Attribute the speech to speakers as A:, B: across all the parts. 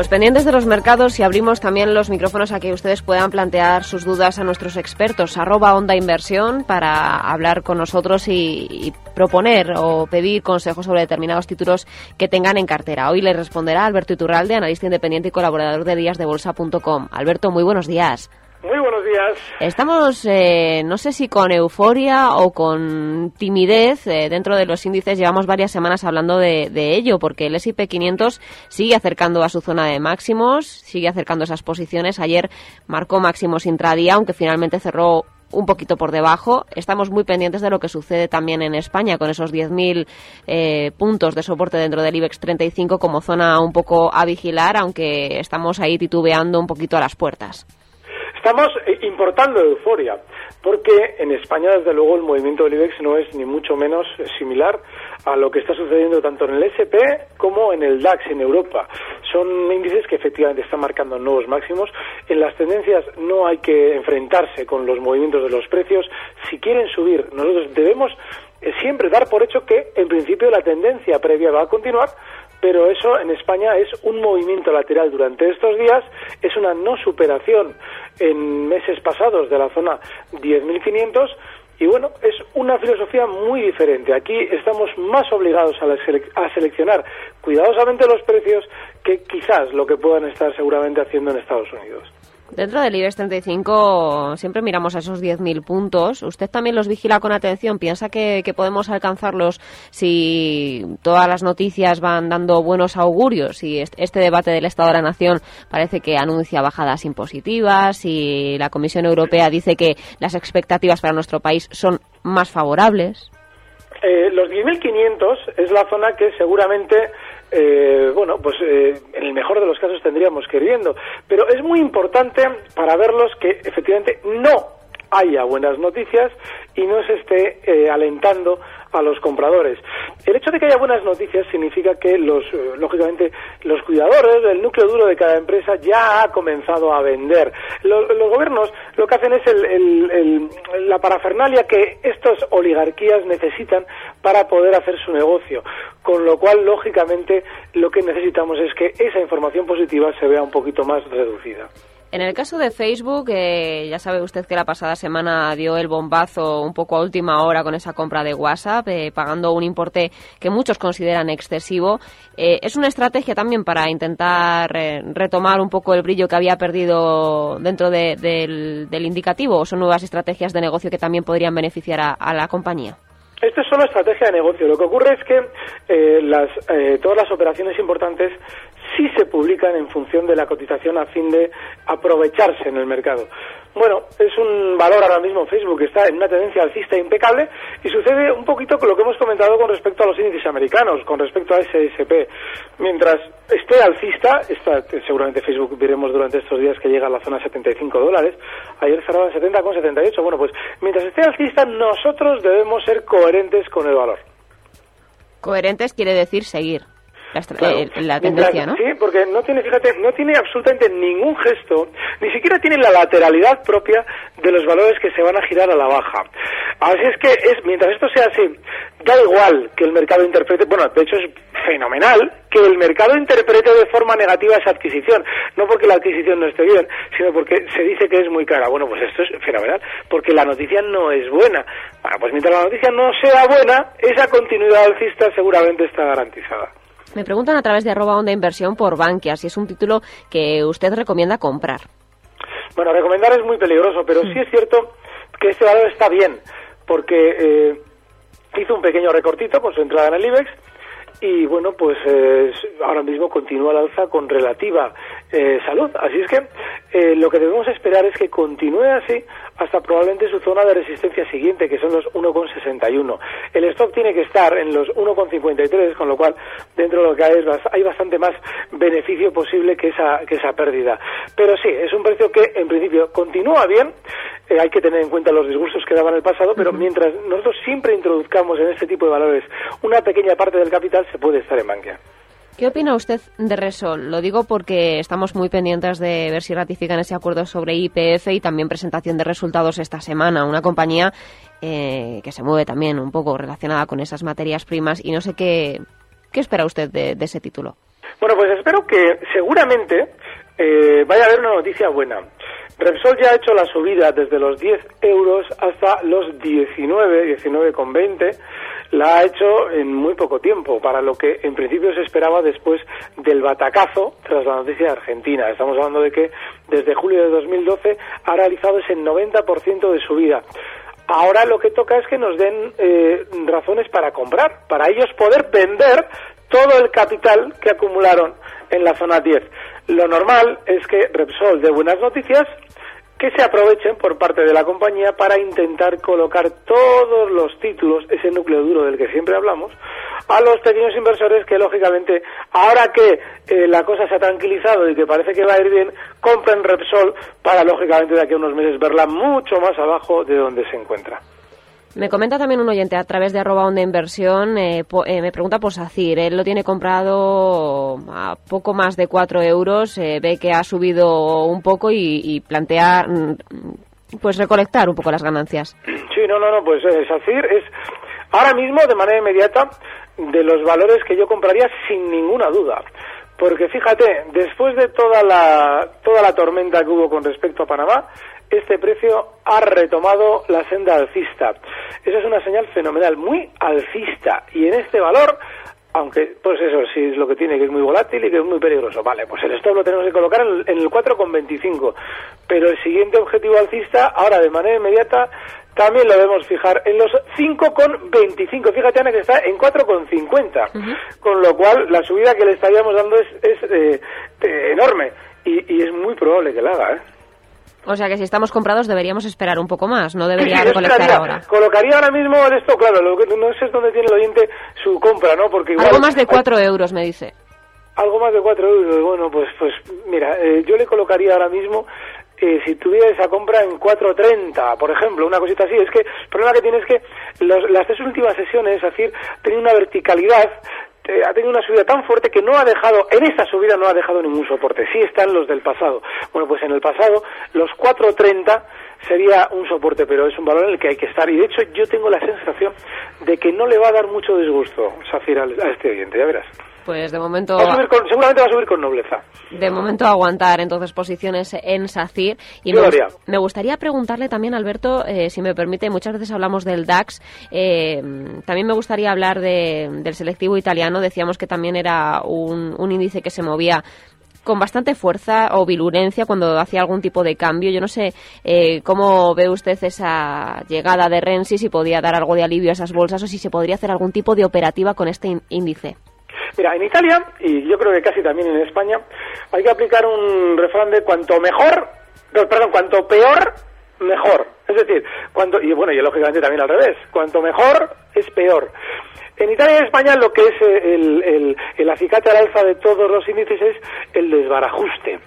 A: Pues pendientes de los mercados y abrimos también los micrófonos a que ustedes puedan plantear sus dudas a nuestros expertos, arroba onda inversión, para hablar con nosotros y, proponer o pedir consejos sobre determinados títulos que tengan en cartera. Hoy le responderá Alberto Iturralde, analista independiente y colaborador de díasdebolsa.com. Alberto, muy buenos días. Estamos, eh, no sé si con euforia o con timidez eh, dentro de los índices. Llevamos varias semanas hablando de, de ello, porque el S&P 500 sigue acercando a su zona de máximos, sigue acercando esas posiciones. Ayer marcó máximos intradía, aunque finalmente cerró un poquito por debajo. Estamos muy pendientes de lo que sucede también en España con esos 10.000 eh, puntos de soporte dentro del IBEX 35 como zona un poco a vigilar, aunque estamos ahí titubeando un poquito a las puertas.
B: Estamos importando euforia, porque en España, desde luego, el movimiento del IBEX no es ni mucho menos similar a lo que está sucediendo tanto en el SP como en el DAX en Europa. Son índices que efectivamente están marcando nuevos máximos. En las tendencias no hay que enfrentarse con los movimientos de los precios. Si quieren subir, nosotros debemos siempre dar por hecho que, en principio, la tendencia previa va a continuar pero eso en España es un movimiento lateral durante estos días, es una no superación en meses pasados de la zona 10.500 y bueno, es una filosofía muy diferente. Aquí estamos más obligados a, a, seleccionar cuidadosamente los precios que quizás lo que puedan estar seguramente haciendo en Estados Unidos.
A: Dentro del IBEX 35 siempre miramos a esos 10.000 puntos. ¿Usted también los vigila con atención? ¿Piensa que, podemos alcanzarlos si todas las noticias van dando buenos augurios? Y este debate del Estado de la Nación parece que anuncia bajadas impositivas y la Comisión Europea dice que las expectativas para nuestro país son más favorables.
B: Eh, los 10.500 es la zona que seguramente eh, bueno, pues eh, en el mejor de los casos tendríamos que ir viendo. Pero es muy importante para verlos que efectivamente no haya buenas noticias y no se esté eh, alentando a los compradores. El hecho de que haya buenas noticias significa que los, eh, lógicamente, los cuidadores, el núcleo duro de cada empresa ya ha comenzado a vender. Los, gobiernos lo que hacen es el, la parafernalia que estas oligarquías necesitan para poder hacer su negocio. Con lo cual, lógicamente, lo que necesitamos es que esa información positiva se vea un poquito más reducida.
A: En el caso de Facebook, eh, ya sabe usted que la pasada semana dio el bombazo un poco a última hora con esa compra de WhatsApp, eh, pagando un importe que muchos consideran excesivo. Eh, es una estrategia también para intentar eh, retomar un poco el brillo que había perdido dentro de, del, indicativo o son nuevas estrategias de negocio que también podrían beneficiar a, a la compañía.
B: Esto es solo estrategia de negocio. Lo que ocurre es que eh, las, eh, todas las operaciones importantes sí se publican en función de la cotización a fin de aprovecharse en el mercado. Bueno, es un valor ahora mismo Facebook que está en una tendencia alcista impecable y sucede un poquito con lo que hemos comentado con respecto a los índices americanos, con respecto a SSP. Mientras esté alcista, está, seguramente Facebook veremos durante estos días que llega a la zona 75 dólares, ayer cerraba en 70 con 78, bueno, pues mientras esté alcista nosotros debemos ser coherentes con el valor.
A: Coherentes quiere decir seguir. La, claro. eh, la, tendencia, ¿no?
B: Sí, porque no tiene, fíjate, no tiene absolutamente ningún gesto, ni siquiera tiene la lateralidad propia de los valores que se van a girar a la baja. Así es que, es, mientras esto sea así, da igual que el mercado interprete, bueno, de hecho es fenomenal que el mercado interprete de forma negativa esa adquisición, no porque la adquisición no esté bien, sino porque se dice que es muy cara. Bueno, pues esto es fenomenal, porque la noticia no es buena. Bueno, pues mientras la noticia no sea buena, esa continuidad alcista seguramente está garantizada.
A: Me preguntan a través de arroba onda inversión por Bankia si es un título que usted recomienda comprar.
B: Bueno, recomendar es muy peligroso, pero sí es cierto que este valor está bien, porque eh, hizo un pequeño recortito con su entrada en el IBEX y bueno, pues eh, ahora mismo continúa la alza con relativa eh, salud. Así es que eh, lo que debemos esperar es que continúe así hasta probablemente su zona de resistencia siguiente, que son los 1,61. El stop tiene que estar en los 1,53, con lo cual dentro de lo que hay, hay bastante más beneficio posible que esa, que esa pérdida. Pero sí, es un precio que en principio continúa bien, eh, hay que tener en cuenta los disgustos que daban el pasado, pero mientras nosotros siempre introduzcamos en este tipo de valores una pequeña parte del capital, se puede estar en banca.
A: ¿Qué opina usted de Resol? Lo digo porque estamos muy pendientes de ver si ratifican ese acuerdo sobre IPF y también presentación de resultados esta semana. Una compañía eh, que se mueve también un poco relacionada con esas materias primas y no sé qué, qué espera usted de, ese título.
B: Bueno, pues espero que seguramente eh, vaya a haber una noticia buena. Repsol ya ha hecho la subida desde los 10 euros hasta los 19, 19,20. La ha hecho en muy poco tiempo, para lo que en principio se esperaba después del batacazo tras la noticia de Argentina. Estamos hablando de que desde julio de 2012 ha realizado ese 90% de subida. Ahora lo que toca es que nos den eh, razones para comprar, para ellos poder vender todo el capital que acumularon en la zona 10. Lo normal es que Repsol dé buenas noticias, que se aprovechen por parte de la compañía para intentar colocar todos los títulos, ese núcleo duro del que siempre hablamos, a los pequeños inversores que lógicamente, ahora que eh, la cosa se ha tranquilizado y que parece que va a ir bien, compren Repsol para lógicamente de aquí a unos meses verla mucho más abajo de donde se encuentra.
A: Me comenta también un oyente a través de arroba onda inversión, eh, eh, me pregunta por SACIR. Él lo tiene comprado a poco más de 4 euros, eh, ve que ha subido un poco y, plantea mm, pues recolectar un poco las ganancias.
B: Sí, no, no, no, pues SACIR es ahora mismo de manera inmediata de los valores que yo compraría sin ninguna duda. Porque fíjate, después de toda la, toda la tormenta que hubo con respecto a Panamá, este precio ha retomado la senda alcista. Esa es una señal fenomenal, muy alcista. Y en este valor, aunque, pues eso, sí es lo que tiene, que es muy volátil y que es muy peligroso. Vale, pues el stop lo tenemos que colocar en el, 4,25. Pero el siguiente objetivo alcista, ahora de manera inmediata, también lo debemos fijar en los 5,25. Fíjate, Ana, que está en 4,50. Con lo cual, la subida que le estaríamos dando es, eh, eh, enorme. Y, y, es muy probable que la haga, ¿eh?
A: O sea que si estamos comprados deberíamos esperar un poco más, no debería recolectar ahora.
B: Colocaría ahora mismo esto, claro, lo que, no sé es dónde tiene el oyente su compra, ¿no? Porque
A: Algo más de 4 euros, me dice.
B: Algo más de 4 euros, bueno, pues, pues mira, eh, yo le colocaría ahora mismo eh, si tuviera esa compra en 4.30, por ejemplo, una cosita así. Es que el problema que tiene es que las tres últimas sesiones, es decir, tienen una verticalidad eh, ha tenido una subida tan fuerte que no ha dejado, en esta subida no ha dejado ningún soporte. Sí están los del pasado. Bueno, pues en el pasado, los 4.30 sería un soporte, pero es un valor en el que hay que estar. Y de hecho, yo tengo la sensación de que no le va a dar mucho disgusto, Safir, a este oyente, ya verás.
A: Pues de momento.
B: seguramente va a subir con nobleza.
A: De momento aguantar entonces posiciones en SACIR. Y me, gustaría preguntarle también, Alberto, eh, si me permite, muchas veces hablamos del DAX. Eh, también me gustaría hablar del selectivo italiano. Decíamos que también era un, índice que se movía con bastante fuerza o virulencia cuando hacía algún tipo de cambio. Yo no sé eh, cómo ve usted esa llegada de Renzi, si podía dar algo de alivio a esas bolsas o si se podría hacer algún tipo de operativa con este índice.
B: Mira, en Italia, y yo creo que casi también en España, hay que aplicar un refrán de cuanto mejor, perdón, cuanto peor, mejor. Es decir, cuanto, y bueno, y lógicamente también al revés, cuanto mejor es peor. En Italia y España lo que es el, el, el acicate al alza de todos los índices es el desbarajuste.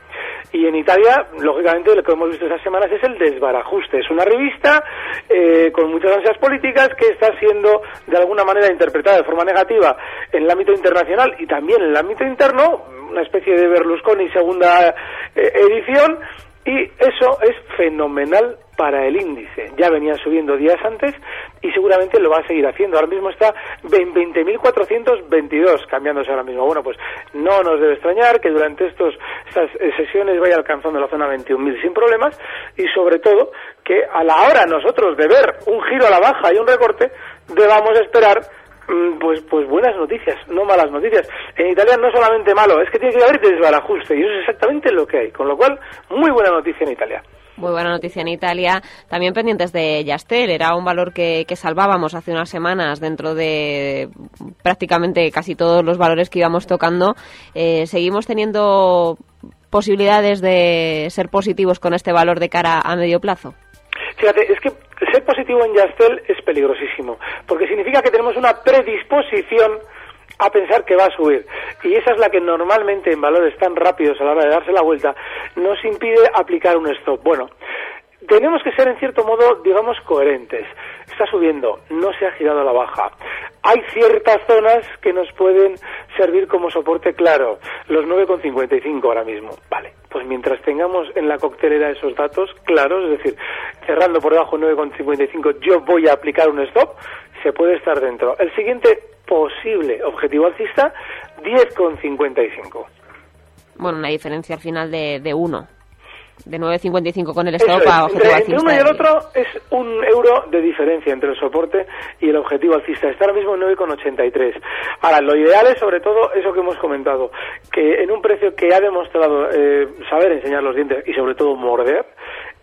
B: Y en Italia, lógicamente, lo que hemos visto estas semanas es el desbarajuste. Es una revista eh, con muchas ansias políticas que está siendo, de alguna manera, interpretada de forma negativa en el ámbito internacional y también en el ámbito interno, una especie de Berlusconi segunda eh, edición, y eso es fenomenal para el índice. Ya venía subiendo días antes y seguramente lo va a seguir haciendo. Ahora mismo está en 20.422, cambiándose ahora mismo. Bueno, pues no nos debe extrañar que durante estos, estas sesiones vaya alcanzando la zona 21.000 sin problemas y sobre todo que a la hora nosotros de ver un giro a la baja y un recorte, debamos esperar pues, pues buenas noticias, no malas noticias. En Italia no solamente malo, es que tiene que haber desbarajuste y eso es exactamente lo que hay. Con lo cual, muy buena noticia en Italia.
A: Muy buena noticia en Italia. También pendientes de Yastel. Era un valor que, salvábamos hace unas semanas dentro de prácticamente casi todos los valores que íbamos tocando. Eh, seguimos teniendo posibilidades de ser positivos con este valor de cara a medio plazo.
B: Fíjate, es que ser positivo en Yastel es peligrosísimo, porque significa que tenemos una predisposición a pensar que va a subir. Y esa es la que normalmente en valores tan rápidos a la hora de darse la vuelta nos impide aplicar un stop. Bueno, tenemos que ser en cierto modo, digamos, coherentes. Está subiendo, no se ha girado a la baja. Hay ciertas zonas que nos pueden servir como soporte claro, los 9,55 ahora mismo. Vale, pues mientras tengamos en la coctelera esos datos claros, es decir, cerrando por debajo 9,55, yo voy a aplicar un stop, se puede estar dentro. El siguiente posible objetivo alcista, 10,55.
A: Bueno, una diferencia al final de, de uno de 9,55 con el stop
B: a objetivo entre, entre uno y el otro es un euro de diferencia entre el soporte y el objetivo alcista. Está ahora mismo en 9,83. Ahora, lo ideal es sobre todo eso que hemos comentado, que en un precio que ha demostrado eh, saber enseñar los dientes y sobre todo morder,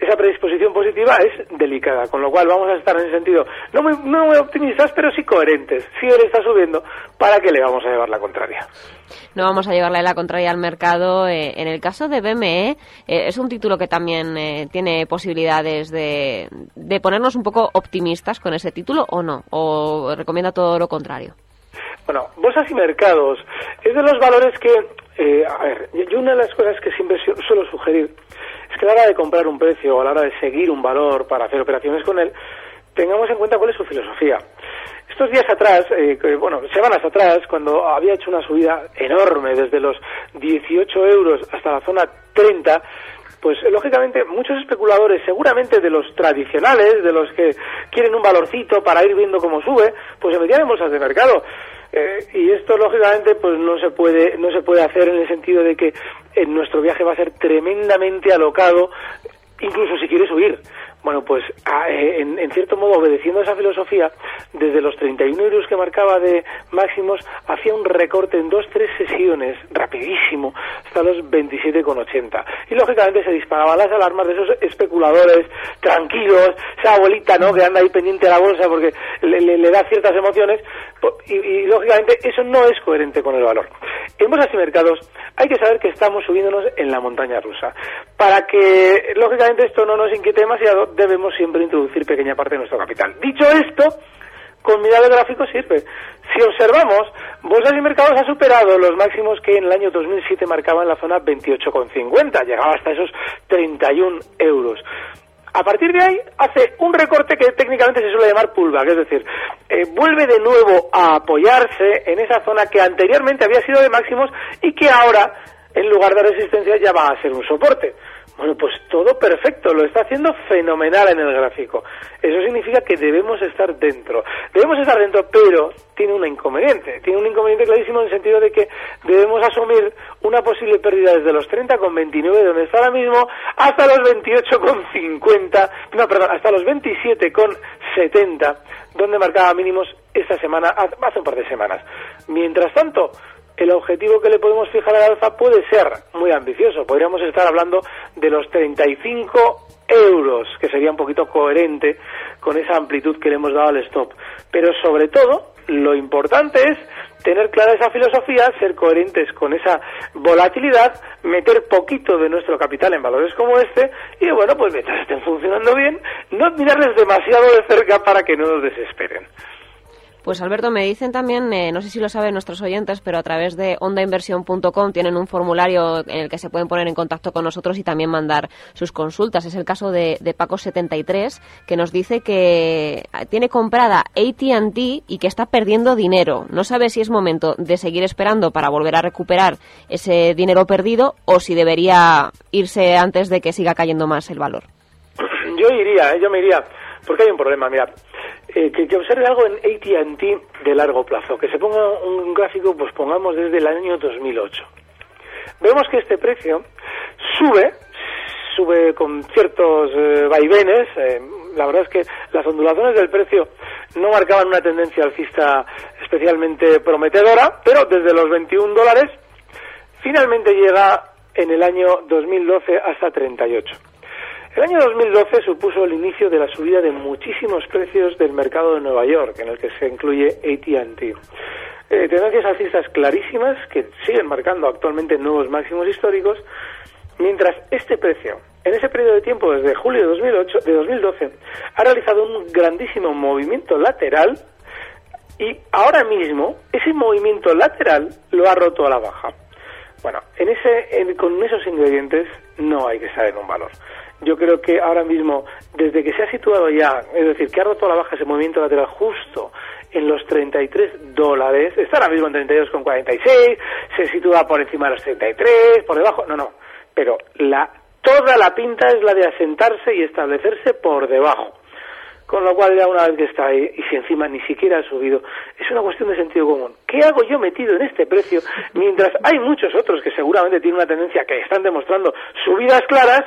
B: esa predisposición positiva es delicada, con lo cual vamos a estar en ese sentido no muy, no muy optimistas, pero sí coherentes. Si él está subiendo, ¿para qué le vamos a llevar la contraria?
A: No vamos a llevarle la contraria al mercado. Eh, en el caso de BME, eh, es un título que también eh, tiene posibilidades de, de ponernos un poco optimistas con ese título o no, o recomienda todo lo contrario.
B: Bueno, bolsas y mercados es de los valores que, a ver, yo una de las cosas que siempre suelo sugerir es que a la hora de comprar un precio o a la hora de seguir un valor para hacer operaciones con él, tengamos en cuenta cuál es su filosofía. Estos días atrás, eh, bueno, semanas atrás, cuando había hecho una subida enorme desde los 18 euros hasta la zona 30, pues lógicamente muchos especuladores, seguramente de los tradicionales, de los que quieren un valorcito para ir viendo cómo sube, pues se metían en bolsas de mercado. Eh, y esto lógicamente pues no se puede no se puede hacer en el sentido de que en nuestro viaje va a ser tremendamente alocado incluso si quieres huir bueno, pues eh, en, cierto modo, obedeciendo a esa filosofía, desde los 31 euros que marcaba de máximos, hacía un recorte en dos, tres sesiones, rapidísimo, hasta los 27,80. Y lógicamente se disparaban las alarmas de esos especuladores tranquilos, esa abuelita, ¿no?, que anda ahí pendiente de la bolsa porque le, da ciertas emociones, y, lógicamente eso no es coherente con el valor. En bolsas y mercados hay que saber que estamos subiéndonos en la montaña rusa. Para que, lógicamente, esto no nos inquiete demasiado, debemos siempre introducir pequeña parte de nuestro capital. Dicho esto, con mirada de gráfico sirve. Si observamos, Bolsas y Mercados ha superado los máximos que en el año 2007 marcaban la zona 28,50, llegaba hasta esos 31 euros. A partir de ahí hace un recorte que técnicamente se suele llamar pullback, es decir, eh, vuelve de nuevo a apoyarse en esa zona que anteriormente había sido de máximos y que ahora, en lugar de resistencia, ya va a ser un soporte. Bueno, pues todo perfecto, lo está haciendo fenomenal en el gráfico. Eso significa que debemos estar dentro. Debemos estar dentro, pero tiene un inconveniente. Tiene un inconveniente clarísimo en el sentido de que debemos asumir una posible pérdida desde los 30,29, donde está ahora mismo, hasta los 28,50, no, perdón, hasta los 27,70, donde marcaba mínimos esta semana, hace un par de semanas. Mientras tanto, el objetivo que le podemos fijar al alza puede ser muy ambicioso. Podríamos estar hablando de los 35 euros, que sería un poquito coherente con esa amplitud que le hemos dado al stop. Pero sobre todo, lo importante es tener clara esa filosofía, ser coherentes con esa volatilidad, meter poquito de nuestro capital en valores como este y bueno, pues mientras estén funcionando bien, no mirarles demasiado de cerca para que no nos desesperen.
A: Pues Alberto, me dicen también, eh, no sé si lo saben nuestros oyentes, pero a través de ondainversión.com tienen un formulario en el que se pueden poner en contacto con nosotros y también mandar sus consultas. Es el caso de, Paco73, que nos dice que tiene comprada ATT y que está perdiendo dinero. No sabe si es momento de seguir esperando para volver a recuperar ese dinero perdido o si debería irse antes de que siga cayendo más el valor.
B: Yo iría, ¿eh? yo me iría, porque hay un problema. Mira, eh, que, observe algo en AT&T de largo plazo, que se ponga un gráfico, pues pongamos desde el año 2008. Vemos que este precio sube, sube con ciertos eh, vaivenes. Eh, la verdad es que las ondulaciones del precio no marcaban una tendencia alcista especialmente prometedora, pero desde los 21 dólares finalmente llega en el año 2012 hasta 38. El año 2012 supuso el inicio de la subida de muchísimos precios del mercado de Nueva York, en el que se incluye ATT. Eh, tendencias alcistas clarísimas que siguen marcando actualmente nuevos máximos históricos, Mientras este precio, en ese periodo de tiempo, desde julio de, 2008, de 2012, ha realizado un grandísimo movimiento lateral y ahora mismo ese movimiento lateral lo ha roto a la baja. Bueno, en ese, con esos ingredientes no hay que saber un valor. Yo creo que ahora mismo, desde que se ha situado ya, es decir, que ha roto la baja ese movimiento lateral justo en los 33 dólares, está ahora mismo en 32,46, se sitúa por encima de los 33, por debajo, no, no, pero la, toda la pinta es la de asentarse y establecerse por debajo. Con lo cual ya una vez que está ahí y si encima ni siquiera ha subido, es una cuestión de sentido común. ¿Qué hago yo metido en este precio mientras hay muchos otros que seguramente tienen una tendencia que están demostrando subidas claras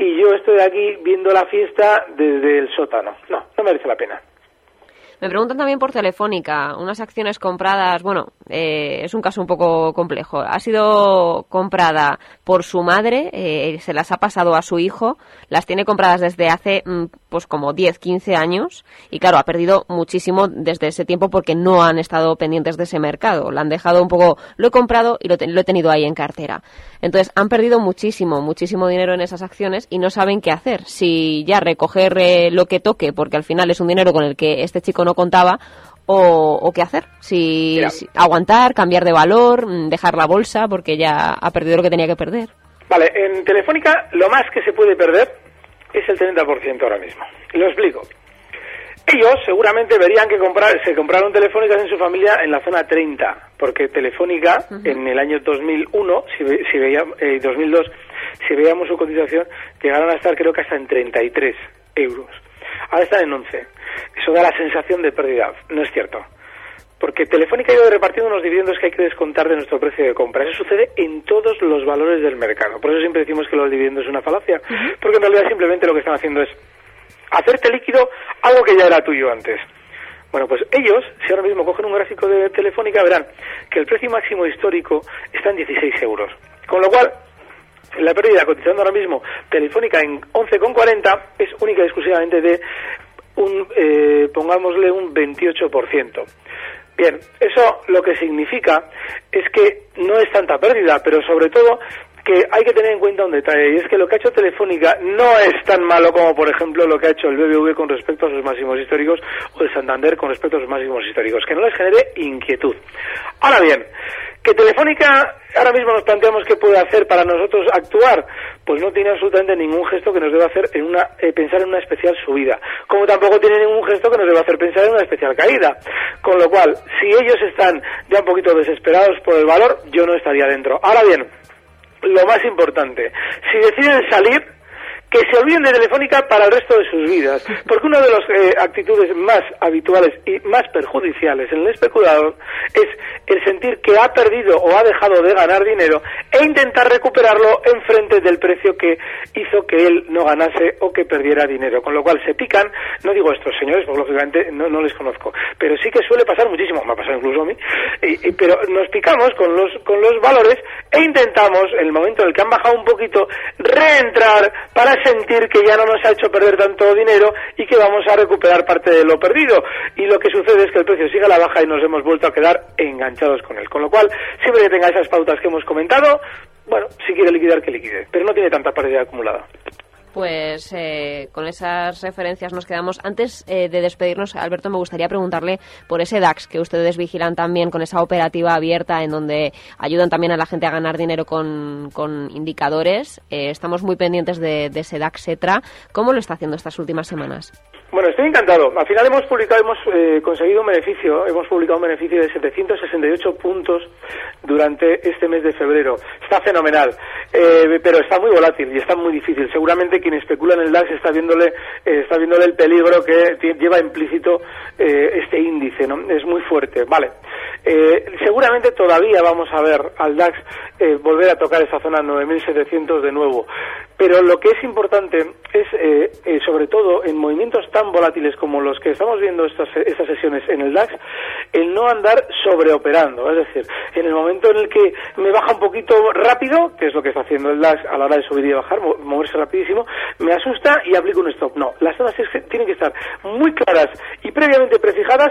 B: y yo estoy aquí viendo la fiesta desde el sótano? No, no merece la pena.
A: Me preguntan también por Telefónica, unas acciones compradas, bueno, eh, es un caso un poco complejo. Ha sido comprada por su madre, eh, se las ha pasado a su hijo, las tiene compradas desde hace mm, pues como 10, 15 años y claro, ha perdido muchísimo desde ese tiempo porque no han estado pendientes de ese mercado. La han dejado un poco, lo he comprado y lo, he tenido ahí en cartera. Entonces, han perdido muchísimo, muchísimo dinero en esas acciones y no saben qué hacer. Si ya recoger eh, lo que toque, porque al final es un dinero con el que este chico no contaba o, qué hacer. Si, aguantar, cambiar de valor, mm, dejar la bolsa porque ya ha perdido lo que tenía que perder.
B: Vale, en Telefónica lo más que se puede perder es el 30% ahora mismo. Lo explico. Ellos seguramente verían que comprar, se compraron telefónicas en su familia en la zona 30, porque Telefónica en el año 2001, si, si veíamos, eh, 2002, si veíamos su cotización, llegaron a estar creo que hasta en 33 euros. Ahora están en 11. Eso da la sensación de pérdida. No es cierto. Porque Telefónica ha ido repartiendo unos dividendos que hay que descontar de nuestro precio de compra. Eso sucede en todos los valores del mercado. Por eso siempre decimos que los dividendos es una falacia. Porque en realidad simplemente lo que están haciendo es hacerte líquido algo que ya era tuyo antes. Bueno, pues ellos, si ahora mismo cogen un gráfico de Telefónica, verán que el precio máximo histórico está en 16 euros. Con lo cual, la pérdida cotizando ahora mismo Telefónica en 11,40 es única y exclusivamente de un, eh, pongámosle un 28%. Bien, eso lo que significa es que no es tanta pérdida, pero sobre todo que hay que tener en cuenta un detalle, y es que lo que ha hecho Telefónica no es tan malo como, por ejemplo, lo que ha hecho el BBV con respecto a sus máximos históricos o el Santander con respecto a sus máximos históricos, que no les genere inquietud. Ahora bien, que Telefónica ahora mismo nos planteamos qué puede hacer para nosotros actuar, pues no tiene absolutamente ningún gesto que nos deba hacer en una, eh, pensar en una especial subida, como tampoco tiene ningún gesto que nos deba hacer pensar en una especial caída. Con lo cual, si ellos están ya un poquito desesperados por el valor, yo no estaría dentro. Ahora bien, lo más importante, si deciden salir, que se olviden de Telefónica para el resto de sus vidas, porque una de las eh, actitudes más habituales y más perjudiciales en el especulador es el sentir que ha perdido o ha dejado de ganar dinero e intentar recuperarlo en frente del precio que hizo que él no ganase o que perdiera dinero, con lo cual se pican, no digo estos señores, porque lógicamente no, no les conozco, pero sí que suele pasar muchísimo, me ha pasado incluso a mí, y, pero nos picamos con los, con los valores e intentamos, en el momento en el que han bajado un poquito, reentrar para sentir que ya no nos ha hecho perder tanto dinero y que vamos a recuperar parte de lo perdido. Y lo que sucede es que el precio sigue a la baja y nos hemos vuelto a quedar enganchados con él. Con lo cual, siempre que tenga esas pautas que hemos comentado, bueno, si quiere liquidar, que liquide. Pero no tiene tanta pérdida acumulada
A: pues eh, con esas referencias nos quedamos. Antes eh, de despedirnos, Alberto, me gustaría preguntarle por ese DAX que ustedes vigilan también con esa operativa abierta en donde ayudan también a la gente a ganar dinero con, indicadores. Eh, estamos muy pendientes de, ese DAX ETRA. ¿Cómo lo está haciendo estas últimas semanas?
B: Bueno, estoy encantado. Al final hemos publicado, hemos conseguido un beneficio, hemos publicado un beneficio de 768 puntos durante este mes de febrero. Está fenomenal, pero está muy volátil y está muy difícil. Seguramente quien especula en el DAX está viéndole, eh, está viéndole el peligro que lleva implícito eh, este índice, ¿no? Es muy fuerte, vale. Eh, seguramente todavía vamos a ver al DAX volver a tocar esa zona 9.700 de nuevo, pero lo que es importante es, sobre todo en movimientos tan volátiles como los que estamos viendo estas, estas sesiones en el DAX, el no andar sobreoperando, es decir, en el momento en el que me baja un poquito rápido, que es lo que está haciendo el DAX a la hora de subir y bajar, moverse rapidísimo, me asusta y aplico un stop. No, las zonas tienen que estar muy claras y previamente prefijadas,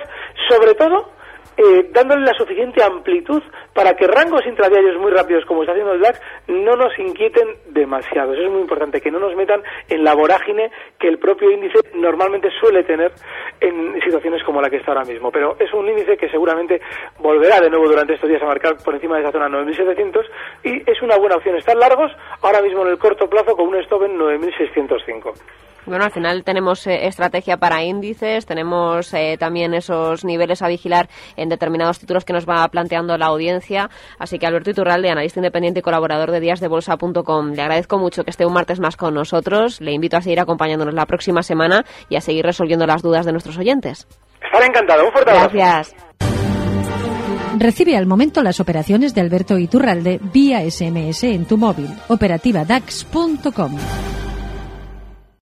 B: sobre todo eh, dándole la suficiente amplitud para que rangos intradiarios muy rápidos, como está haciendo el DAX, no nos inquieten demasiado. Eso es muy importante, que no nos metan en la vorágine que el propio índice normalmente suele tener en situaciones como la que está ahora mismo. Pero es un índice que seguramente volverá de nuevo durante estos días a marcar por encima de esa zona 9.700 y es una buena opción estar largos ahora mismo en el corto plazo con un stop en 9.605.
A: Bueno, al final tenemos eh, estrategia para índices, tenemos eh, también esos niveles a vigilar en determinados títulos que nos va planteando la audiencia. Así que Alberto Iturralde, analista independiente y colaborador de díasdebolsa.com, le agradezco mucho que esté un martes más con nosotros. Le invito a seguir acompañándonos la próxima semana y a seguir resolviendo las dudas de nuestros oyentes.
B: Estaré encantado. Un fuerte
A: abrazo. Gracias.
C: Recibe al momento las operaciones de Alberto Iturralde vía SMS en tu móvil. Operativa DAX.com.